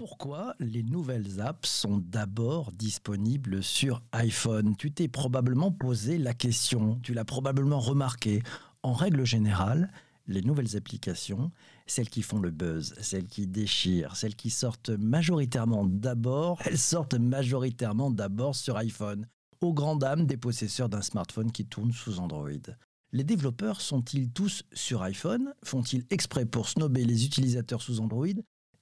pourquoi les nouvelles apps sont d'abord disponibles sur iPhone? Tu t'es probablement posé la question, tu l'as probablement remarqué. En règle générale, les nouvelles applications, celles qui font le buzz, celles qui déchirent, celles qui sortent majoritairement d'abord, elles sortent majoritairement d'abord sur iPhone, aux grandes dames des possesseurs d'un smartphone qui tourne sous Android. Les développeurs sont-ils tous sur iPhone? Font-ils exprès pour snober les utilisateurs sous Android?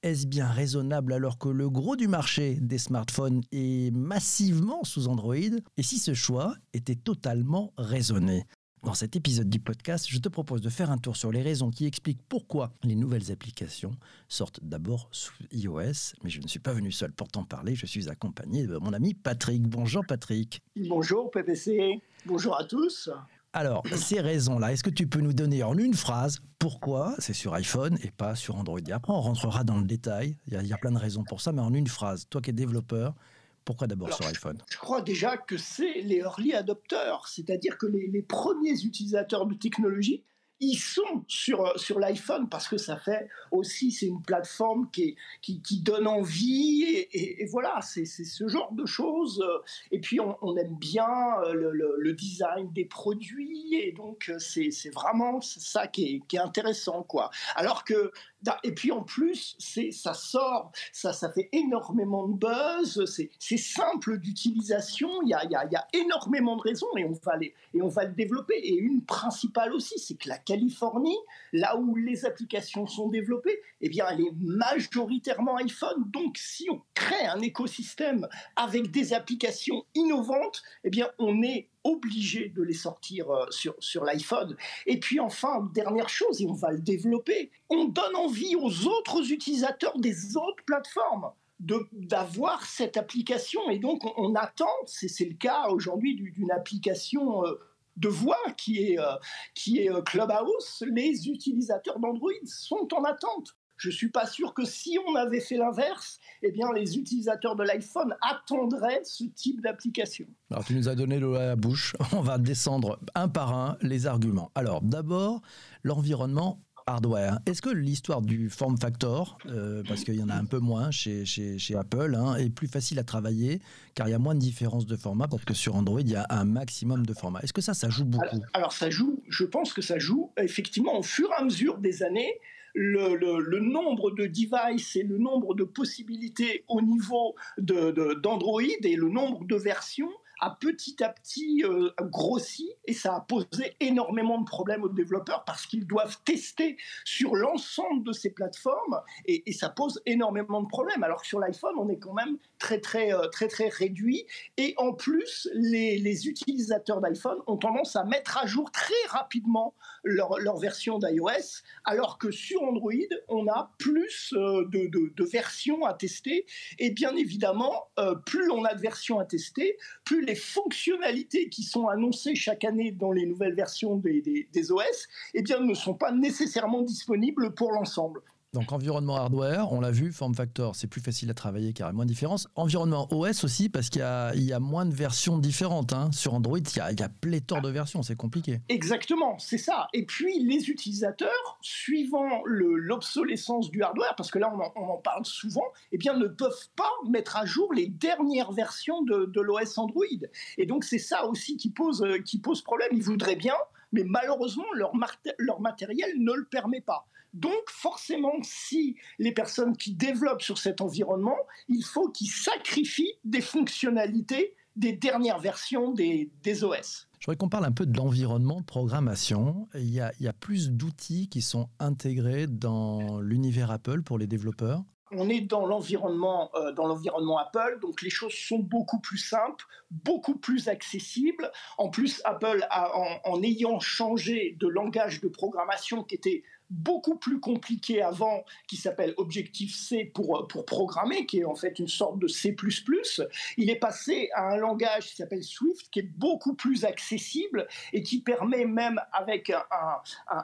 Est-ce bien raisonnable alors que le gros du marché des smartphones est massivement sous Android Et si ce choix était totalement raisonné dans cet épisode du podcast, je te propose de faire un tour sur les raisons qui expliquent pourquoi les nouvelles applications sortent d'abord sous iOS. Mais je ne suis pas venu seul pour t'en parler, je suis accompagné de mon ami Patrick. Bonjour Patrick. Bonjour PPC, bonjour à tous. Alors, ces raisons-là, est-ce que tu peux nous donner en une phrase pourquoi c'est sur iPhone et pas sur Android? Et après, on rentrera dans le détail. Il y, a, plein de raisons pour ça, mais en une phrase, toi qui es développeur, pourquoi d'abord sur iPhone? Je crois déjà que c'est les early adopters, c'est-à-dire que les, premiers utilisateurs de technologie ils sont sur, euh, sur l'iPhone parce que ça fait aussi, c'est une plateforme qui, qui, donne envie et, voilà, c'est ce genre de choses. Euh, et puis on, aime bien euh, le, design des produits et donc c'est vraiment ça qui est, qui est intéressant. quoi. Alors que et puis en plus, ça sort, ça, fait énormément de buzz, c'est, simple d'utilisation, il y a, énormément de raisons et on, va et on va le développer. Et une principale aussi, c'est que la Californie, là où les applications sont développées, eh bien, elle est majoritairement iPhone. Donc si on crée un écosystème avec des applications innovantes, eh bien, on est obligé de les sortir euh, sur, sur l'iPhone. Et puis enfin, dernière chose, et on va le développer, on donne envie aux autres utilisateurs des autres plateformes d'avoir cette application. Et donc, on, attend, c'est le cas aujourd'hui d'une application euh, de voix qui est, euh, qui est Clubhouse. Les utilisateurs d'Android sont en attente. Je ne suis pas sûr que si on avait fait l'inverse, eh bien, les utilisateurs de l'iPhone attendraient ce type d'application. Alors, tu nous as donné l'eau à la bouche. On va descendre un par un les arguments. Alors, d'abord, l'environnement hardware. Est-ce que l'histoire du form factor, euh, parce qu'il y en a un peu moins chez, chez, chez Apple, hein, est plus facile à travailler car il y a moins de différences de format parce que sur Android, il y a un maximum de formats. Est-ce que ça, ça joue beaucoup alors, alors, ça joue, je pense que ça joue effectivement au fur et à mesure des années le, nombre de devices et le nombre de possibilités au niveau d'Android et le nombre de versions a petit à petit euh, grossi et ça a posé énormément de problèmes aux développeurs parce qu'ils doivent tester sur l'ensemble de ces plateformes et, ça pose énormément de problèmes. Alors que sur l'iPhone, on est quand même très très euh, très très réduit et en plus, les, les utilisateurs d'iPhone ont tendance à mettre à jour très rapidement leur, version d'iOS, alors que sur Android, on a plus euh, de, versions à tester et bien évidemment, plus on a de versions à tester, plus les fonctionnalités qui sont annoncées chaque année dans les nouvelles versions des, des OS eh bien, ne sont pas nécessairement disponibles pour l'ensemble. Donc environnement hardware, on l'a vu, form factor, c'est plus facile à travailler car il y a moins de différences. Environnement OS aussi parce qu'il y, a, moins de versions différentes. Hein. Sur Android, il y, a, pléthore de versions, c'est compliqué. Exactement, c'est ça. Et puis les utilisateurs, suivant l'obsolescence du hardware, parce que là on en, parle souvent, eh bien ne peuvent pas mettre à jour les dernières versions de, de l'OS Android. Et donc c'est ça aussi qui pose, qui pose problème. Ils voudraient bien, mais malheureusement leur, leur matériel ne le permet pas. Donc forcément, si les personnes qui développent sur cet environnement, il faut qu'ils sacrifient des fonctionnalités des dernières versions des, OS. Je voudrais qu'on parle un peu de l'environnement de programmation. Il y a, il y a plus d'outils qui sont intégrés dans l'univers Apple pour les développeurs? On est dans l'environnement euh, dans l'environnement Apple, donc les choses sont beaucoup plus simples, beaucoup plus accessibles. En plus, Apple a, en ayant changé de langage de programmation qui était beaucoup plus compliqué avant, qui s'appelle Objective-C pour, pour programmer, qui est en fait une sorte de C++. Il est passé à un langage qui s'appelle Swift, qui est beaucoup plus accessible et qui permet même avec un,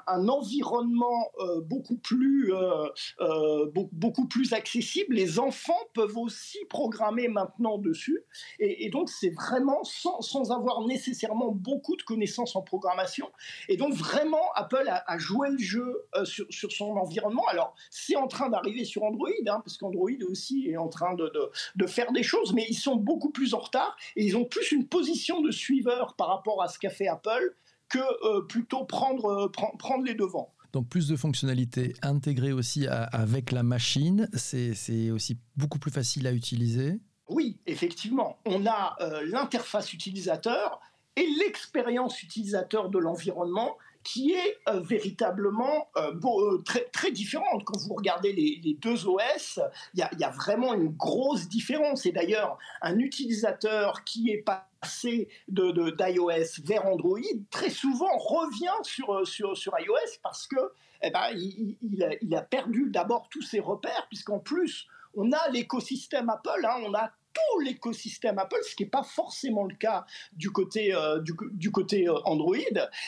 un, environnement euh, beaucoup, plus, euh, euh, beaucoup plus accessible, les enfants peuvent aussi programmer maintenant dessus. Et, donc c'est vraiment sans, sans, avoir nécessairement beaucoup de connaissances en programmation. Et donc vraiment, Apple a joué le jeu sur, son environnement. Alors, c'est en train d'arriver sur Android, hein, parce qu'Android aussi est en train de, de, faire des choses, mais ils sont beaucoup plus en retard et ils ont plus une position de suiveur par rapport à ce qu'a fait Apple que plutôt prendre, prendre les devants. Donc plus de fonctionnalités intégrées aussi avec la machine, c'est aussi beaucoup plus facile à utiliser. Oui, effectivement. On a euh, l'interface utilisateur et l'expérience utilisateur de l'environnement qui est euh, véritablement euh, très, très différente. Quand vous regardez les, deux OS, il y, a vraiment une grosse différence. Et d'ailleurs, un utilisateur qui est passé de, d'iOS vers Android, très souvent revient sur, sur, sur iOS parce que eh ben, il, il, a, perdu d'abord tous ses repères, puisqu'en plus, on a l'écosystème Apple, hein, on a tout l'écosystème Apple, ce qui n'est pas forcément le cas du côté, euh, du, côté euh, Android.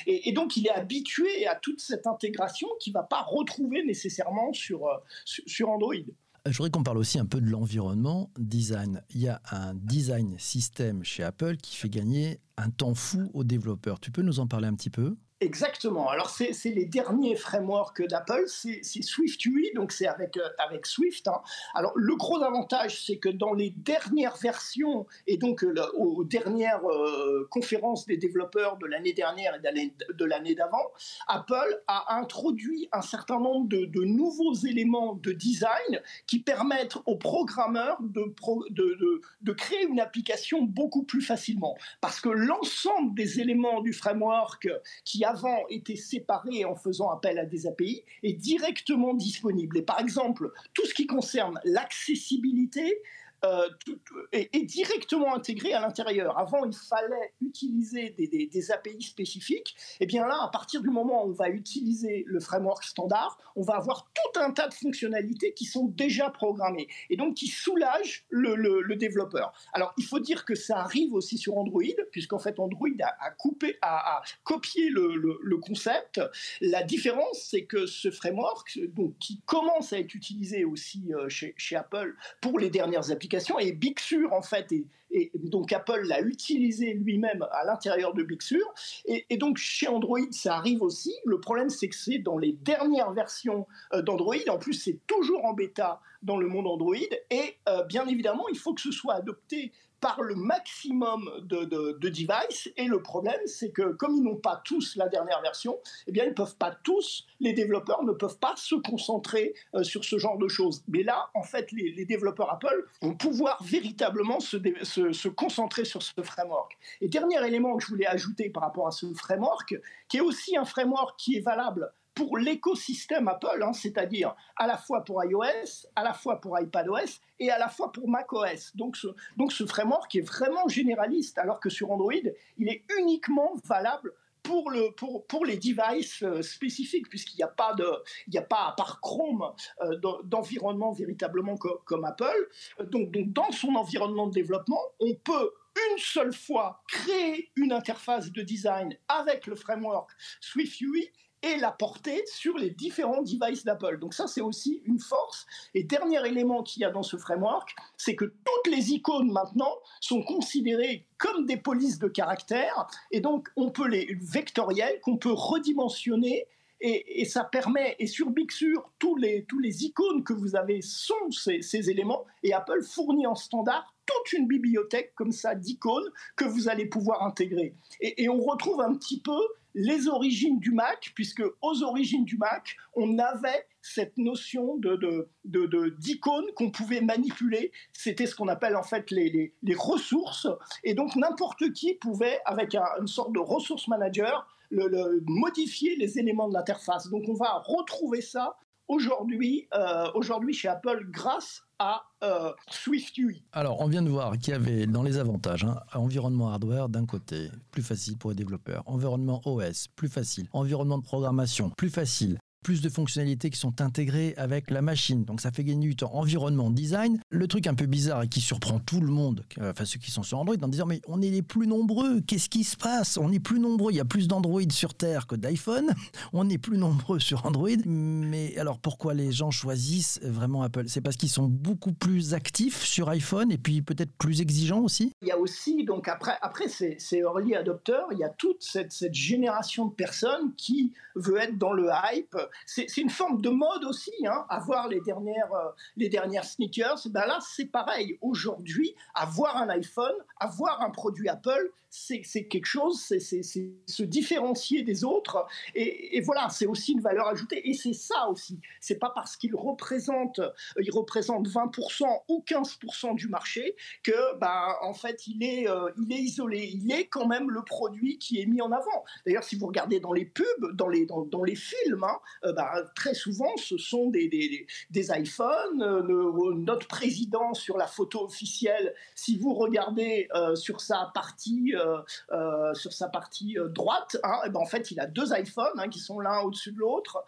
Et, donc, il est habitué à toute cette intégration qu'il ne va pas retrouver nécessairement sur, euh, sur Android. Je voudrais qu'on parle aussi un peu de l'environnement design. Il y a un design système chez Apple qui fait gagner un temps fou aux développeurs. Tu peux nous en parler un petit peu? Exactement. Alors, c'est les derniers frameworks d'Apple, c'est SwiftUI, donc c'est avec, euh, avec Swift. Hein. Alors, le gros avantage, c'est que dans les dernières versions, et donc euh, aux dernières euh, conférences des développeurs de l'année dernière et de l'année d'avant, Apple a introduit un certain nombre de, nouveaux éléments de design qui permettent aux programmeurs de, de, de créer une application beaucoup plus facilement. Parce que l'ensemble des éléments du framework qui avant était séparé en faisant appel à des API est directement disponible. Et par exemple, tout ce qui concerne l'accessibilité, euh, est, directement intégré à l'intérieur. Avant, il fallait utiliser des, API spécifiques. Et eh bien là, à partir du moment où on va utiliser le framework standard, on va avoir tout un tas de fonctionnalités qui sont déjà programmées et donc qui soulagent le, développeur. Alors, il faut dire que ça arrive aussi sur Android, puisqu'en fait, Android a, coupé, a, copié le, concept. La différence, c'est que ce framework, donc, qui commence à être utilisé aussi euh, chez, chez Apple pour les dernières applications, et Big en fait et, donc Apple l'a utilisé lui-même à l'intérieur de Big Sur et, donc chez Android ça arrive aussi. Le problème c'est que c'est dans les dernières versions euh, d'Android. En plus c'est toujours en bêta dans le monde Android et euh, bien évidemment il faut que ce soit adopté par le maximum de, de, devices. Et le problème, c'est que comme ils n'ont pas tous la dernière version, eh bien, ils peuvent pas tous, les développeurs ne peuvent pas se concentrer euh, sur ce genre de choses. Mais là, en fait, les, développeurs Apple vont pouvoir véritablement se, se, se, concentrer sur ce framework. Et dernier élément que je voulais ajouter par rapport à ce framework, qui est aussi un framework qui est valable pour l'écosystème Apple, hein, c'est-à-dire à la fois pour iOS, à la fois pour iPadOS et à la fois pour macOS. Donc ce, donc ce framework est vraiment généraliste, alors que sur Android, il est uniquement valable pour, le, pour, pour les devices euh, spécifiques, puisqu'il n'y a pas de, il n'y a pas à part Chrome euh, d'environnement véritablement comme Apple. Donc, donc dans son environnement de développement, on peut une seule fois créer une interface de design avec le framework SwiftUI et la porter sur les différents devices d'Apple. Donc ça, c'est aussi une force. Et dernier élément qu'il y a dans ce framework, c'est que toutes les icônes maintenant sont considérées comme des polices de caractère, et donc on peut les vectorielles, qu'on peut redimensionner et, ça permet, et sur Big Sur, tous les, tous les icônes que vous avez sont ces, éléments, et Apple fournit en standard toute une bibliothèque comme ça d'icônes que vous allez pouvoir intégrer. Et, on retrouve un petit peu les origines du Mac, puisque aux origines du Mac, on avait cette notion de, d'icônes qu'on pouvait manipuler. C'était ce qu'on appelle en fait les, ressources. Et donc n'importe qui pouvait, avec une sorte de ressource manager, modifier les éléments de l'interface. Donc on va retrouver ça aujourd'hui, euh, aujourd'hui chez Apple grâce à euh, SwiftUI. Alors, on vient de voir qu'il y avait dans les avantages, hein, environnement hardware d'un côté, plus facile pour les développeurs, environnement OS, plus facile, environnement de programmation, plus facile, plus de fonctionnalités qui sont intégrées avec la machine. Donc ça fait gagner du temps. Environnement, design. Le truc un peu bizarre et qui surprend tout le monde, enfin ceux qui sont sur Android, en disant mais on est les plus nombreux. Qu'est-ce qui se passe? On est plus nombreux. Il y a plus d'Android sur Terre que d'iPhone. On est plus nombreux sur Android. Mais alors pourquoi les gens choisissent vraiment Apple? C'est parce qu'ils sont beaucoup plus actifs sur iPhone et puis peut-être plus exigeants aussi? Il y a aussi, donc après, après ces, early adopters, il y a toute cette, cette génération de personnes qui veut être dans le hype c'est une forme de mode aussi, hein, avoir les dernières, les dernières sneakers. Ben là, c'est pareil. Aujourd'hui, avoir un iPhone, avoir un produit Apple, c'est quelque chose, c'est se différencier des autres. Et, voilà, c'est aussi une valeur ajoutée. Et c'est ça aussi. C'est pas parce qu'il représente, il représente 20% ou 15% du marché que, bah, en fait, il est, euh, il est isolé. Il est quand même le produit qui est mis en avant. D'ailleurs, si vous regardez dans les pubs, dans les, dans, dans les films, hein, euh, bah, très souvent, ce sont des, iPhones. Euh, notre président sur la photo officielle, si vous regardez sur sa partie euh, euh, sur sa partie euh, droite, hein, et ben en fait, il a deux iPhones hein, qui sont l'un au-dessus de l'autre.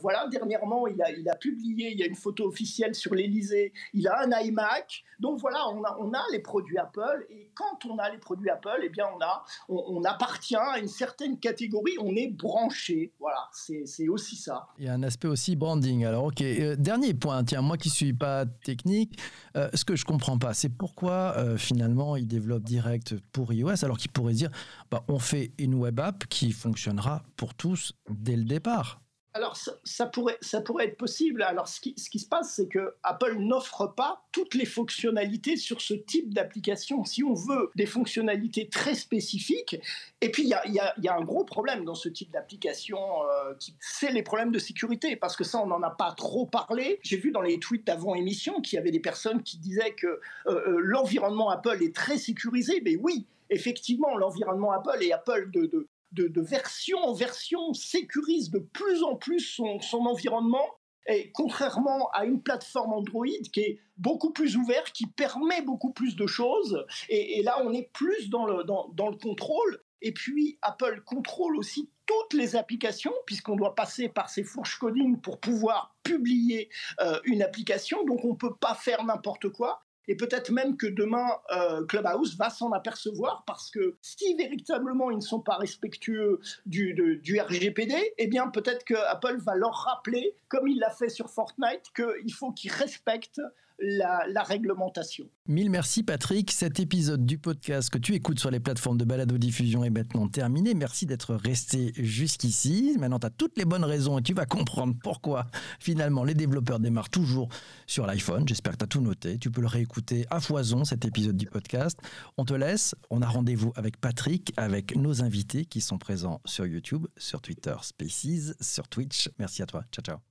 voilà, dernièrement, il a, publié, il y a une photo officielle sur l'Elysée, il a un iMac. Donc voilà, on a, les produits Apple, et quand on a les produits Apple, eh bien, on, a, on, appartient à une certaine catégorie, on est branché. Voilà, c'est aussi ça. Il y a un aspect aussi branding. Alors, ok, dernier point, tiens, moi qui ne suis pas technique, ce que je comprends pas, c'est pourquoi finalement il développe direct pour iOS alors qu'il pourrait dire bah, on fait une web app qui fonctionnera pour tous dès le départ. Alors, ça, pourrait, ça pourrait être possible. Alors, ce qui, se passe, c'est que Apple n'offre pas toutes les fonctionnalités sur ce type d'application. Si on veut des fonctionnalités très spécifiques, et puis il y a, un gros problème dans ce type d'application, euh, c'est les problèmes de sécurité, parce que ça, on n'en a pas trop parlé. J'ai vu dans les tweets d'avant émission qu'il y avait des personnes qui disaient que euh, euh, l'environnement Apple est très sécurisé. Mais oui, effectivement, l'environnement Apple et Apple de, version en version sécurise de plus en plus son, environnement. Et contrairement à une plateforme Android qui est beaucoup plus ouverte, qui permet beaucoup plus de choses, et, là on est plus dans le, dans, le contrôle. Et puis Apple contrôle aussi toutes les applications, puisqu'on doit passer par ces fourches coding pour pouvoir publier euh, une application. Donc on ne peut pas faire n'importe quoi. Et peut-être même que demain, euh, Clubhouse va s'en apercevoir parce que si véritablement ils ne sont pas respectueux du, du RGPD, eh bien peut-être que Apple va leur rappeler, comme il l'a fait sur Fortnite, qu'il faut qu'ils respectent la, réglementation. Mille merci Patrick. Cet épisode du podcast que tu écoutes sur les plateformes de balado-diffusion est maintenant terminé. Merci d'être resté jusqu'ici. Maintenant, tu as toutes les bonnes raisons et tu vas comprendre pourquoi finalement les développeurs démarrent toujours sur l'iPhone. J'espère que tu as tout noté. Tu peux le réécouter à foison cet épisode du podcast. On te laisse. On a rendez-vous avec Patrick, avec nos invités qui sont présents sur YouTube, sur Twitter Spaces, sur Twitch. Merci à toi. Ciao, ciao.